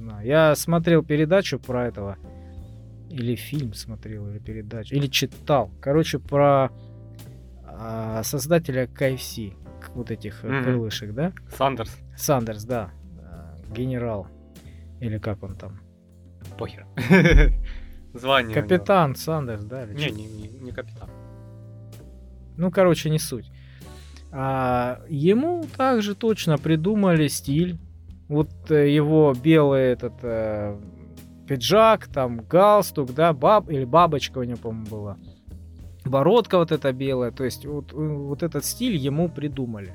знаю. Я смотрел передачу про этого, или фильм смотрел, или передачу, или читал. Короче, про а, создателя KFC, вот этих mm Мгм. крылышек, да? Сандерс. Сандерс, да. А, Генерал. Или как он там? Похер. Звание. Капитан Сандерс, да? Не, не, не, не капитан. Ну, короче, не суть. А, ему также точно придумали стиль. Вот э, его белый этот э, пиджак, там галстук, да, баб или бабочка у него, по-моему, была. Бородка вот эта белая. То есть вот, э, вот этот стиль ему придумали.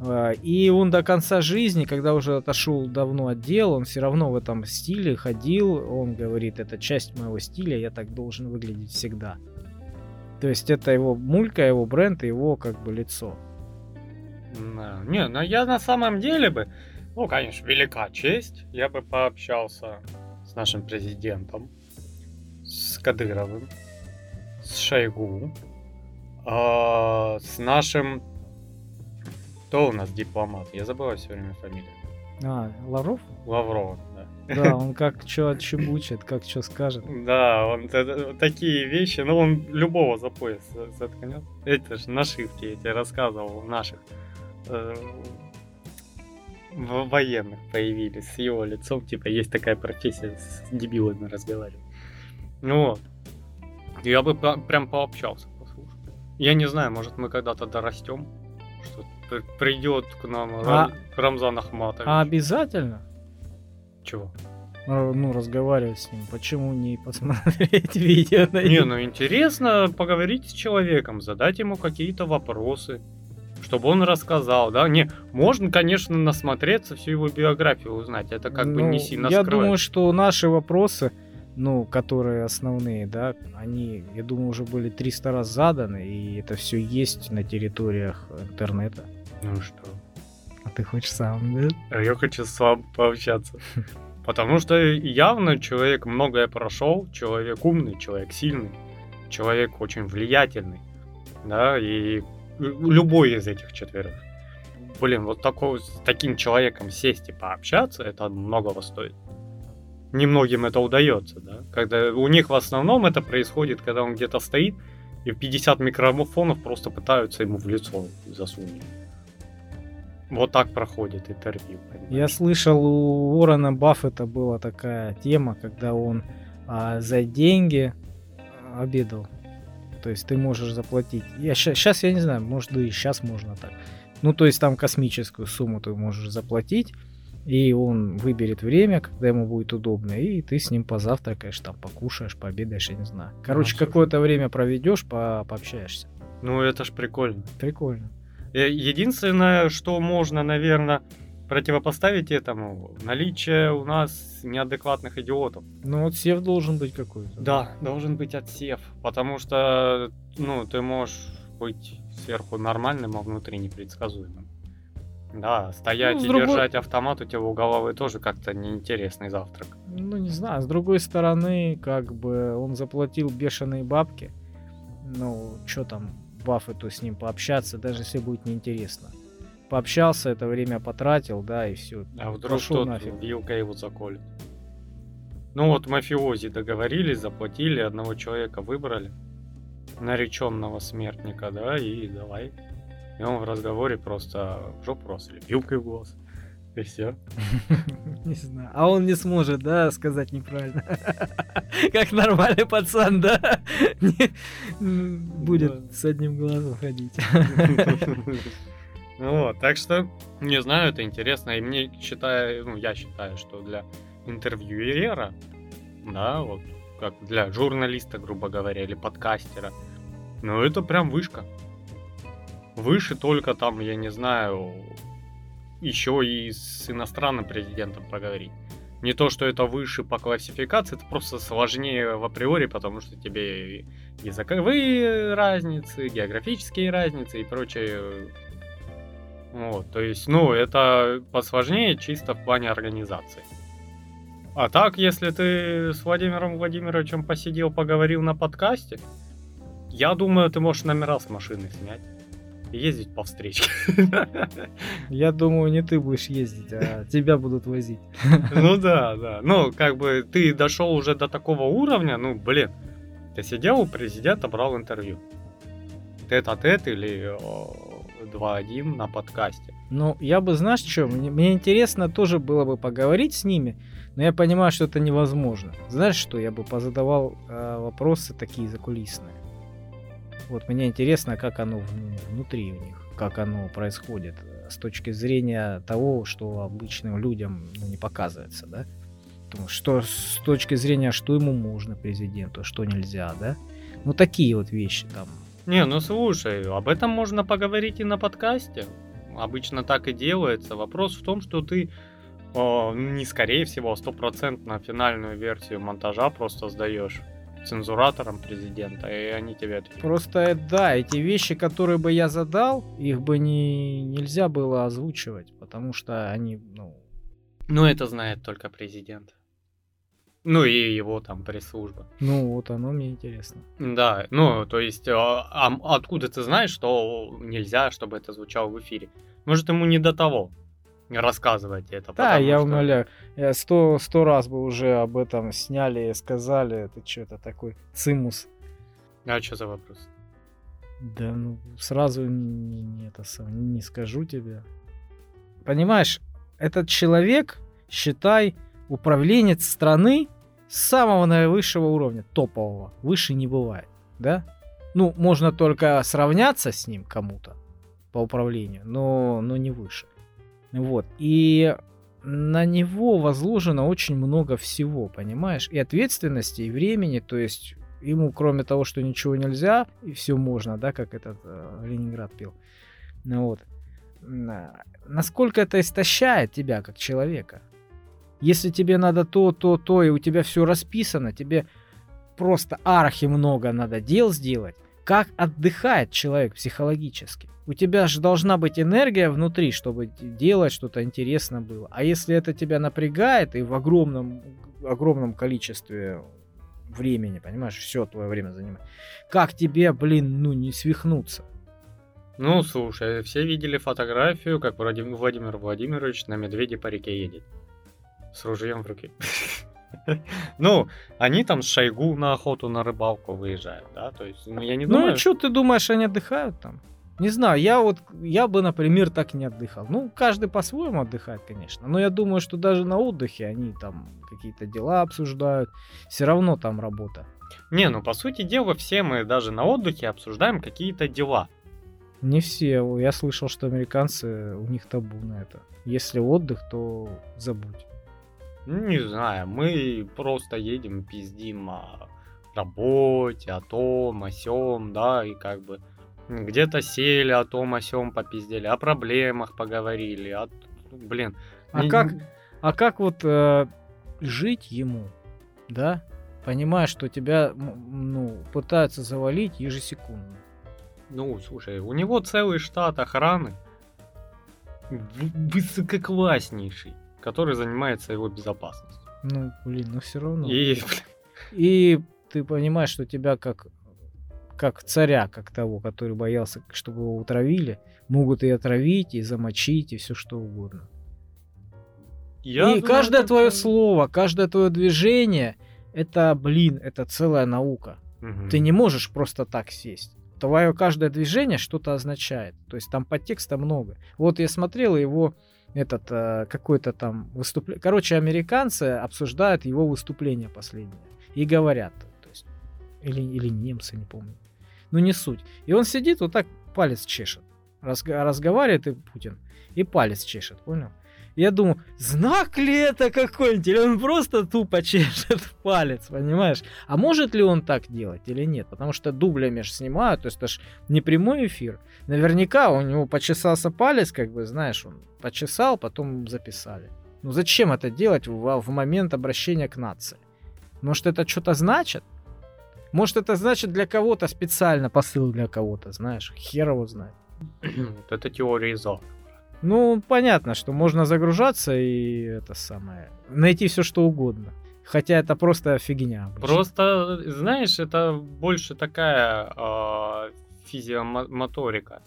А, И он до конца жизни, когда уже отошел давно от дела, он все равно в этом стиле ходил. Он говорит, это часть моего стиля, я так должен выглядеть всегда. То есть это его мулька, его бренд, и его как бы лицо. Не, ну я на самом деле бы, ну, конечно, велика честь, я бы пообщался с нашим президентом, с Кадыровым, с Шойгу, а, с нашим... Кто у нас дипломат? Я забываю все время фамилию. А, Лавров? Лавров, да. Да, он как что отчебучит, как что скажет. Да, он такие вещи, ну он любого за пояс за- заткнет. Это же нашивки, я тебе рассказывал, наших э, военных появились с его лицом, типа есть такая профессия с дебилами разговаривать. Ну вот. Я бы прям пообщался, послушал. Я не знаю, может мы когда-то дорастем, что придет к нам А- Ра- Рамзан Ахматович. А обязательно? Чего? э, Ну, разговаривать с ним. Почему не посмотреть видео на Не, ну интересно поговорить с человеком, задать ему какие-то вопросы, чтобы он рассказал, да? Не, можно, конечно, насмотреться, всю его биографию узнать, это как бы Ну, не сильно Я думаю, что наши вопросы, ну, которые основные, да, они, я думаю, уже были 300 раз заданы, и это все есть на территориях интернета. Ну что? А ты хочешь сам, да? А я хочу с вами пообщаться. Потому что явно человек многое прошел, человек умный, человек сильный, человек очень влиятельный, да, и любой из этих четверых. Блин, вот такого, с таким человеком сесть и пообщаться, это многого стоит. Немногим это удается, да. Когда у них в основном это происходит, когда он где-то стоит, и 50 микрофонов просто пытаются ему в лицо засунуть. Вот так проходит интервью. понимаешь? Я слышал, у Уоррена Баффета была такая тема, когда он а, за деньги обедал. То есть ты можешь заплатить. Я сейчас я не знаю, может да и сейчас можно так. Ну то есть там космическую сумму ты можешь заплатить, и он выберет время, когда ему будет удобно, и ты с ним позавтракаешь, там покушаешь, пообедаешь, я не знаю. Короче, слушай. какое-то время проведешь, по пообщаешься. Ну, это ж прикольно. Прикольно. Э, Единственное, что можно, наверное, противопоставить этому, наличие у нас неадекватных идиотов. Ну вот сев должен быть какой-то. Да, должен быть отсев, потому что, ну, ты можешь быть сверху нормальным, а внутри непредсказуемым. Да, стоять Ну, и другой- держать автомат у тебя у головы тоже как-то неинтересный завтрак. Ну, не знаю, с другой стороны, как бы он заплатил бешеные бабки. Ну, что там, Баффету с ним пообщаться, даже если будет неинтересно. Пообщался, это время потратил, да, и все. А вдруг тот нафиг. вилкой его заколет. Ну вот мафиози договорились, заплатили, одного человека выбрали, нареченного смертника, да, и давай. И он в разговоре просто в жопу раз или вилкой в глаз. И все. Не знаю. А он не сможет, да, сказать неправильно. Как нормальный пацан, Да. Будет с одним глазом ходить. Вот, так что, не знаю, это интересно. И мне считаю, ну, я считаю, что для интервьюера, да, вот, как для журналиста, грубо говоря, или подкастера, ну, это прям вышка. Выше только там, я не знаю, еще и с иностранным президентом поговорить. Не то, что это выше по классификации, это просто сложнее в априори, потому что тебе языковые разницы, географические разницы и прочее. Вот, то есть, ну, это посложнее чисто в плане организации. А так, если ты с Владимиром Владимировичем посидел, поговорил на подкасте, я думаю, ты можешь номера с машины снять. ездить по встречке. Я думаю, не ты будешь ездить, а тебя будут возить. Ну да, да. Ну, как бы ты дошел уже до такого уровня, ну, блин, ты сидел у президента, брал интервью. Тет-а-тет или 2-1 на подкасте. Ну, я бы, знаешь, что, мне, мне интересно тоже было бы поговорить с ними, но я понимаю, что это невозможно. Знаешь что, я бы позадавал э, вопросы такие закулисные. Вот мне интересно, как оно внутри у них, как оно происходит э, с точки зрения того, что обычным людям ну, не показывается, да? Что с точки зрения, что ему можно президенту, что нельзя, да? Ну такие вот вещи там. Не, ну слушай, об этом можно поговорить и на подкасте. Обычно так и делается. Вопрос в том, что ты о, не скорее всего, стопроцентно финальную версию монтажа просто сдаешь цензуратором президента, и они тебе это... Просто, да, эти вещи, которые бы я задал, их бы не, нельзя было озвучивать, потому что они, ну... Ну, это знает только президент. Ну и его там пресс-служба. Ну вот оно мне интересно. Да, ну то есть а, а откуда ты знаешь, что нельзя, чтобы это звучало в эфире? Может ему не до того рассказывать это. Да, я что... умоляю. Сто, сто раз бы уже об этом сняли и сказали. Это что-то такой цимус. А что за вопрос? Да, ну, сразу не, не, это сам, не скажу тебе. Понимаешь, этот человек, считай, управленец страны самого наивысшего уровня, топового. Выше не бывает, да? Ну, можно только сравняться с ним кому-то по управлению, но, но не выше. Вот. И на него возложено очень много всего, понимаешь? И ответственности, и времени, то есть ему, кроме того, что ничего нельзя, и все можно, да, как этот э, Ленинград пил. Ну вот. Насколько это истощает тебя как человека? Если тебе надо то, то, то, и у тебя все расписано, тебе просто архи много надо дел сделать, как отдыхает человек психологически? У тебя же должна быть энергия внутри, чтобы делать что-то интересно было. А если это тебя напрягает и в огромном, огромном количестве времени, понимаешь, все твое время занимает, как тебе, блин, ну не свихнуться? Ну, слушай, все видели фотографию, как Владимир Владимирович на медведе по реке едет. С ружьем в руке. Ну, они там с Шойгу на охоту, на рыбалку выезжают, да, то есть, ну, я не думаю... Ну, что ты думаешь, они отдыхают там? Не знаю, я вот, я бы, например, так не отдыхал. Ну, каждый по-своему отдыхает, конечно. Но я думаю, что даже на отдыхе они там какие-то дела обсуждают. Все равно там работа. Не, ну, по сути дела, все мы даже на отдыхе обсуждаем какие-то дела. Не все. Я слышал, что американцы, у них табу на это. Если отдых, то забудь. Не знаю, мы просто едем, пиздим о работе, о том, о сём, да, и как бы где-то сели о том, о сём попиздели, о проблемах поговорили, о... Блин. А не... как, а как вот э, жить ему, да, понимая, что тебя, ну, пытаются завалить ежесекундно? Ну, слушай, у него целый штат охраны, высококласснейший который занимается его безопасностью. Ну, блин, ну все равно. И, и ты понимаешь, что тебя как как царя, как того, который боялся, чтобы его утравили, могут и отравить, и замочить, и все что угодно. Я и думаю, каждое твое это... слово, каждое твое движение, это, блин, это целая наука. Угу. Ты не можешь просто так сесть. Твое каждое движение что-то означает. То есть там подтекста много. Вот я смотрел его этот э, какой-то там выступление. Короче, американцы обсуждают его выступление последнее и говорят, то есть или или немцы, не помню. Ну не суть. И он сидит вот так палец чешет, разг- разговаривает и Путин и палец чешет, понял? Я думаю, знак ли это какой-нибудь, или он просто тупо чешет палец, понимаешь? А может ли он так делать или нет? Потому что дублями же снимают, то есть это же не прямой эфир. Наверняка у него почесался палец, как бы, знаешь, он почесал, потом записали. Ну зачем это делать в, в момент обращения к нации? Может это что-то значит? Может это значит для кого-то специально посыл для кого-то, знаешь? Хер его знает. Вот это теория ЗО. Ну, понятно, что можно загружаться и это самое, найти все что угодно. Хотя это просто фигня. Обычно. Просто, знаешь, это больше такая э, физиомоторика.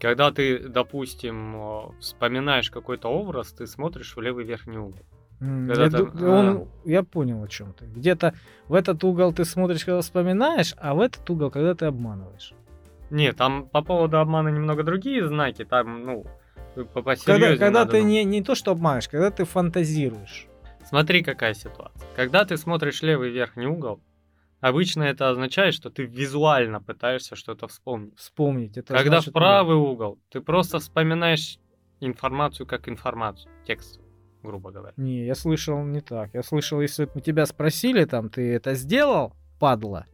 Когда ты, допустим, э, вспоминаешь какой-то образ, ты смотришь в левый верхний угол. Когда я, ты- ду- он- я понял, о чем ты. Где-то в этот угол ты смотришь, когда вспоминаешь, а в этот угол, когда ты обманываешь. Не, там по поводу обмана немного другие знаки, там, ну, Когда, когда ты не, не то что обманываешь, когда ты фантазируешь. Смотри, какая ситуация. Когда ты смотришь левый верхний угол, обычно это означает, что ты визуально пытаешься что-то вспомнить. Вспомнить. Это Когда значит, в правый угол, ты просто вспоминаешь информацию как информацию, текст, грубо говоря. Не, я слышал не так. Я слышал, если бы тебя спросили, там, ты это сделал, падла?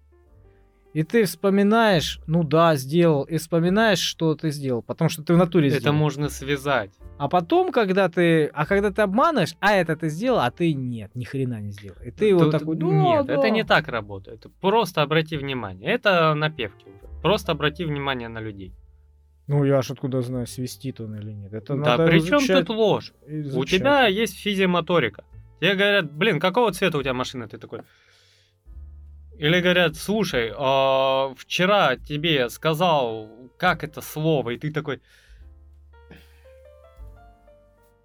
И ты вспоминаешь, ну да, сделал, и вспоминаешь, что ты сделал, потому что ты в натуре Это сделал. можно связать. А потом, когда ты, а когда ты обманываешь, а это ты сделал, а ты нет, ни хрена не сделал. И ты вот Тут- такой, да, Нет, да». это не так работает. Просто обрати внимание. Это напевки уже. Просто обрати внимание на людей. Ну я ж откуда знаю, свистит он или нет. Это да при чем тут ложь? У изучать. тебя есть физиомоторика. Тебе говорят, блин, какого цвета у тебя машина? Ты такой... Или говорят, слушай, а, вчера тебе сказал, как это слово, и ты такой...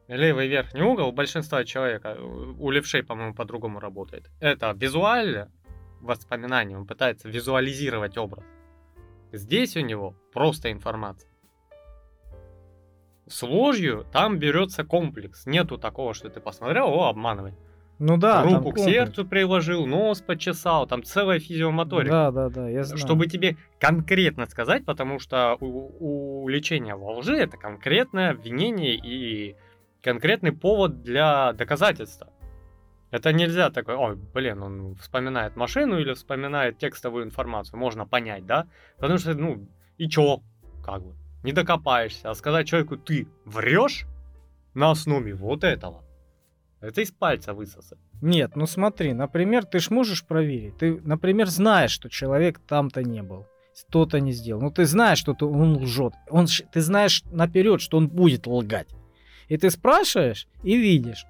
Левый верхний угол большинства человека, у левшей, по-моему, по-другому работает. Это визуально воспоминание, он пытается визуализировать образ. Здесь у него просто информация. С ложью там берется комплекс. Нету такого, что ты посмотрел, о, обманывай. Ну да, там Руку к комплекс. сердцу приложил, нос почесал, там целая физиомоторика. Да, да, да, я знаю. Чтобы тебе конкретно сказать, потому что у, у лечения во лжи это конкретное обвинение и конкретный повод для доказательства. Это нельзя такой, ой, блин, он вспоминает машину или вспоминает текстовую информацию, можно понять, да? Потому что, ну, и чё, как бы, не докопаешься. А сказать человеку, ты врешь на основе вот этого, это из пальца высосать. Нет, ну смотри, например, ты ж можешь проверить. Ты, например, знаешь, что человек там-то не был. То-то не сделал. Ну ты знаешь, что ты- он лжет. Он, ты знаешь наперед, что он будет лгать. И ты спрашиваешь и видишь.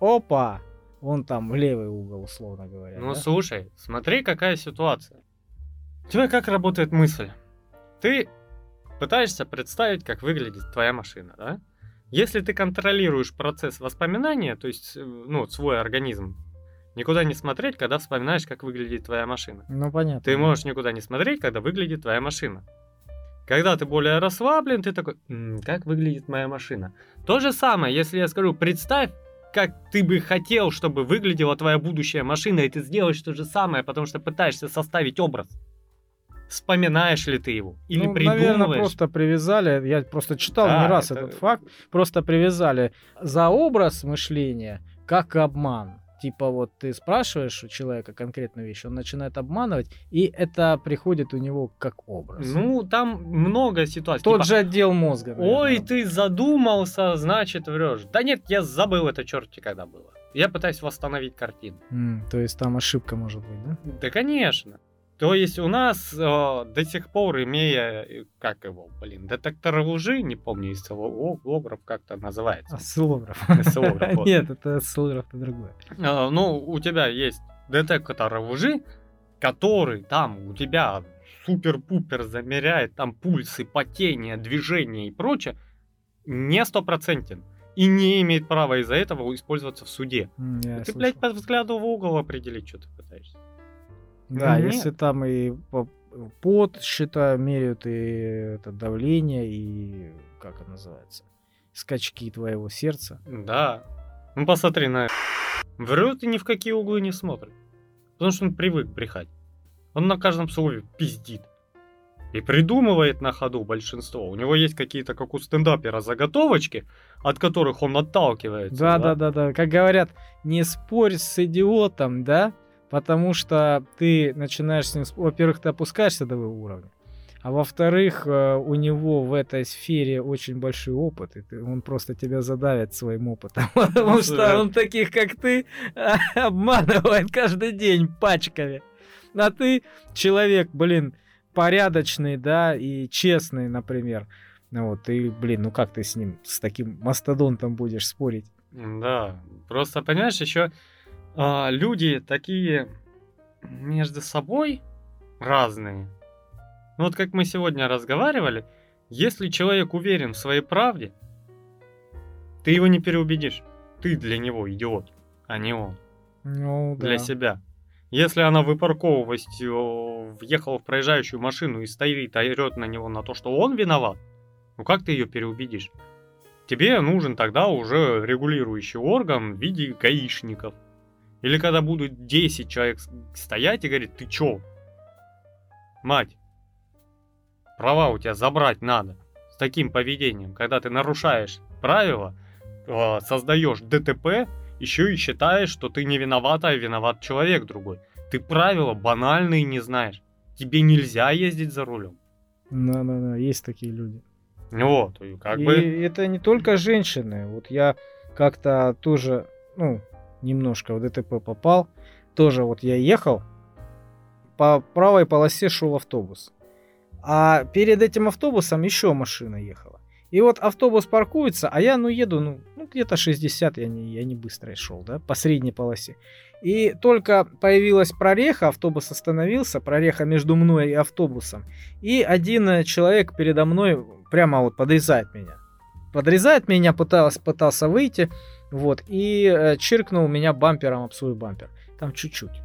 Опа! Он там в левый угол, условно говоря. Ну, да? слушай, смотри, какая ситуация. У тебя как работает мысль? Ты пытаешься представить, как выглядит твоя машина, да? Если ты контролируешь процесс воспоминания, то есть, э, ну, свой организм, никуда не смотреть, когда вспоминаешь, как выглядит твоя машина. Ну понятно. Ты можешь никуда не смотреть, когда выглядит твоя машина. Когда ты более расслаблен, ты такой, «М, как выглядит моя машина. То же самое, если я скажу, представь, как ты бы хотел, чтобы выглядела твоя будущая машина, и ты сделаешь то же самое, потому что пытаешься составить образ. Вспоминаешь ли ты его? Или ну, придумываешь? наверное, просто привязали, я просто читал Да, не раз это- этот факт, просто привязали за образ мышления как обман. Типа вот ты спрашиваешь у человека конкретную вещь, он начинает обманывать, и это приходит у него как образ. Ну, там много ситуаций. Тот Типа, же отдел мозга. Ой, наверное. ты задумался, значит врешь. Да нет, я забыл это черти когда было. Я пытаюсь восстановить картину. М, то есть там ошибка может быть, да? Да, конечно. То есть у нас э, до сих пор, имея, э, как его, блин, детектор лжи, не помню, из лограф как-то называется. Осциллограф. Осциллограф, вот. Нет, это осциллограф-то другое. Э, ну, у тебя есть детектор лжи, который там у тебя супер-пупер замеряет там пульсы, потение, движение и прочее, не стопроцентен. И не имеет права из-за этого использоваться в суде. Ты, слышал. блядь, по взгляду в угол определить, что ты пытаешься. Да, Ну, если там и по- пот считаю, меряют, и это давление, и как это называется, скачки твоего сердца. Да. Ну посмотри на. Врет и ни в какие углы не смотрит. Потому что он привык брехать. Он на каждом слове пиздит. И придумывает на ходу большинство. У него есть какие-то, как у стендапера, заготовочки, от которых он отталкивается. Да, да, да, да. Как говорят, не спорь с идиотом, да, потому что ты начинаешь с ним... Во-первых, ты опускаешься до его уровня, а во-вторых, э, у него в этой сфере очень большой опыт, и ты- он просто тебя задавит своим опытом, потому Ну, что он таких, как ты, обманывает каждый день пачками. А ты человек, блин, порядочный, да, и честный, например. Вот, и, блин, ну как ты с ним, с таким мастодонтом будешь спорить? Да, просто понимаешь, еще люди такие между собой разные. Ну вот как мы сегодня разговаривали, Если человек уверен в своей правде, ты его не переубедишь. Ты для него идиот, а не он. Ну, да. Для себя. Если она выпарковываясь, э, въехала в проезжающую машину и стоит, а орет на него на то, что он виноват, ну как ты ее переубедишь? Тебе нужен тогда уже регулирующий орган в виде гаишников. Или когда будут 10 человек стоять и говорить, ты чё? Мать, права у тебя забрать надо. С таким поведением, когда ты нарушаешь правила, э, создаешь ДТП, еще и считаешь, что ты не виноват, а виноват человек другой. Ты правила банальные не знаешь. Тебе нельзя ездить за рулем. Да-да-да, есть такие люди. Вот, и как и бы... это не только женщины. Вот я как-то тоже, ну, немножко в ДТП попал. Тоже вот я ехал, по правой полосе шел автобус. А перед этим автобусом еще машина ехала. И вот автобус паркуется, а я, ну, еду, ну, ну где-то 60, я не, я не быстро шел, да, по средней полосе. И только появилась прореха, автобус остановился, прореха между мной и автобусом. И один человек передо мной прямо вот подрезает меня. Подрезает меня, пытался, пытался выйти, вот, и э, чиркнул меня бампером об свой бампер. Там чуть-чуть.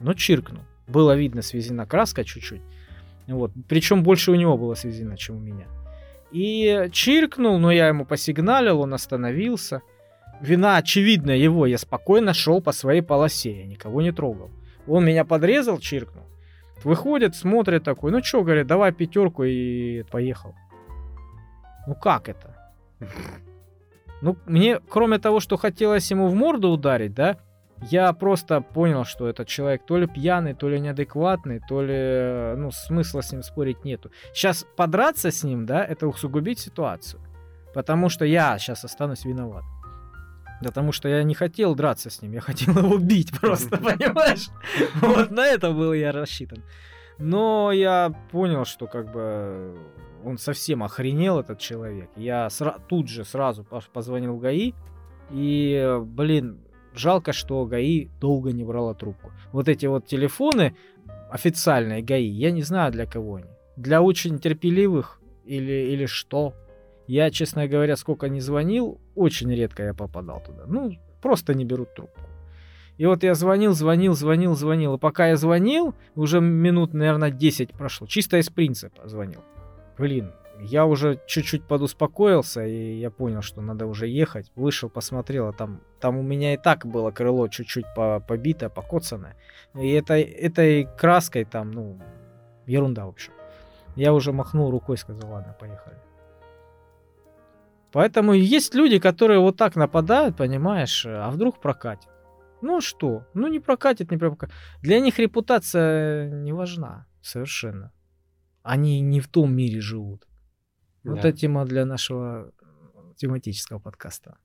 Но чиркнул. Было видно, свезена краска чуть-чуть. Вот. Причем больше у него было свезено, чем у меня. И чиркнул, но я ему посигналил, он остановился. Вина очевидно его, я спокойно шел по своей полосе, я никого не трогал. Он меня подрезал, чиркнул. Выходит, смотрит такой, ну что, говорит, давай пятерку и поехал. Ну как это? Ну, мне, кроме того, что хотелось ему в морду ударить, да, я просто понял, что этот человек то ли пьяный, то ли неадекватный, то ли, ну, смысла с ним спорить нету. Сейчас подраться с ним, да, это усугубить ситуацию. Потому что я сейчас останусь виноват. Потому что я не хотел драться с ним, я хотел его убить просто, понимаешь? Вот на это был я рассчитан. Но я понял, что как бы он совсем охренел, этот человек. Я тут же сразу позвонил ГАИ. И, блин, жалко, что ГАИ долго не брала трубку. Вот эти вот телефоны официальные ГАИ, я не знаю для кого они. Для очень терпеливых или, или что. Я, честно говоря, сколько не звонил, очень редко я попадал туда. Ну, просто не берут трубку. И вот я звонил, звонил, звонил, звонил. И пока я звонил, уже минут, наверное, 10 прошло. Чисто из принципа звонил. Блин, я уже чуть-чуть подуспокоился, и я понял, что надо уже ехать. Вышел, посмотрел, а там, там у меня и так было крыло чуть-чуть по, побито, покоцанное. И это, этой краской там, ну, ерунда, в общем. Я уже махнул рукой, сказал, ладно, поехали. Поэтому есть люди, которые вот так нападают, понимаешь, а вдруг прокатит. Ну что? Ну не прокатит, не прокатит. Для них репутация не важна совершенно. Они не в том мире живут. Да. Вот эта тема для нашего тематического подкаста.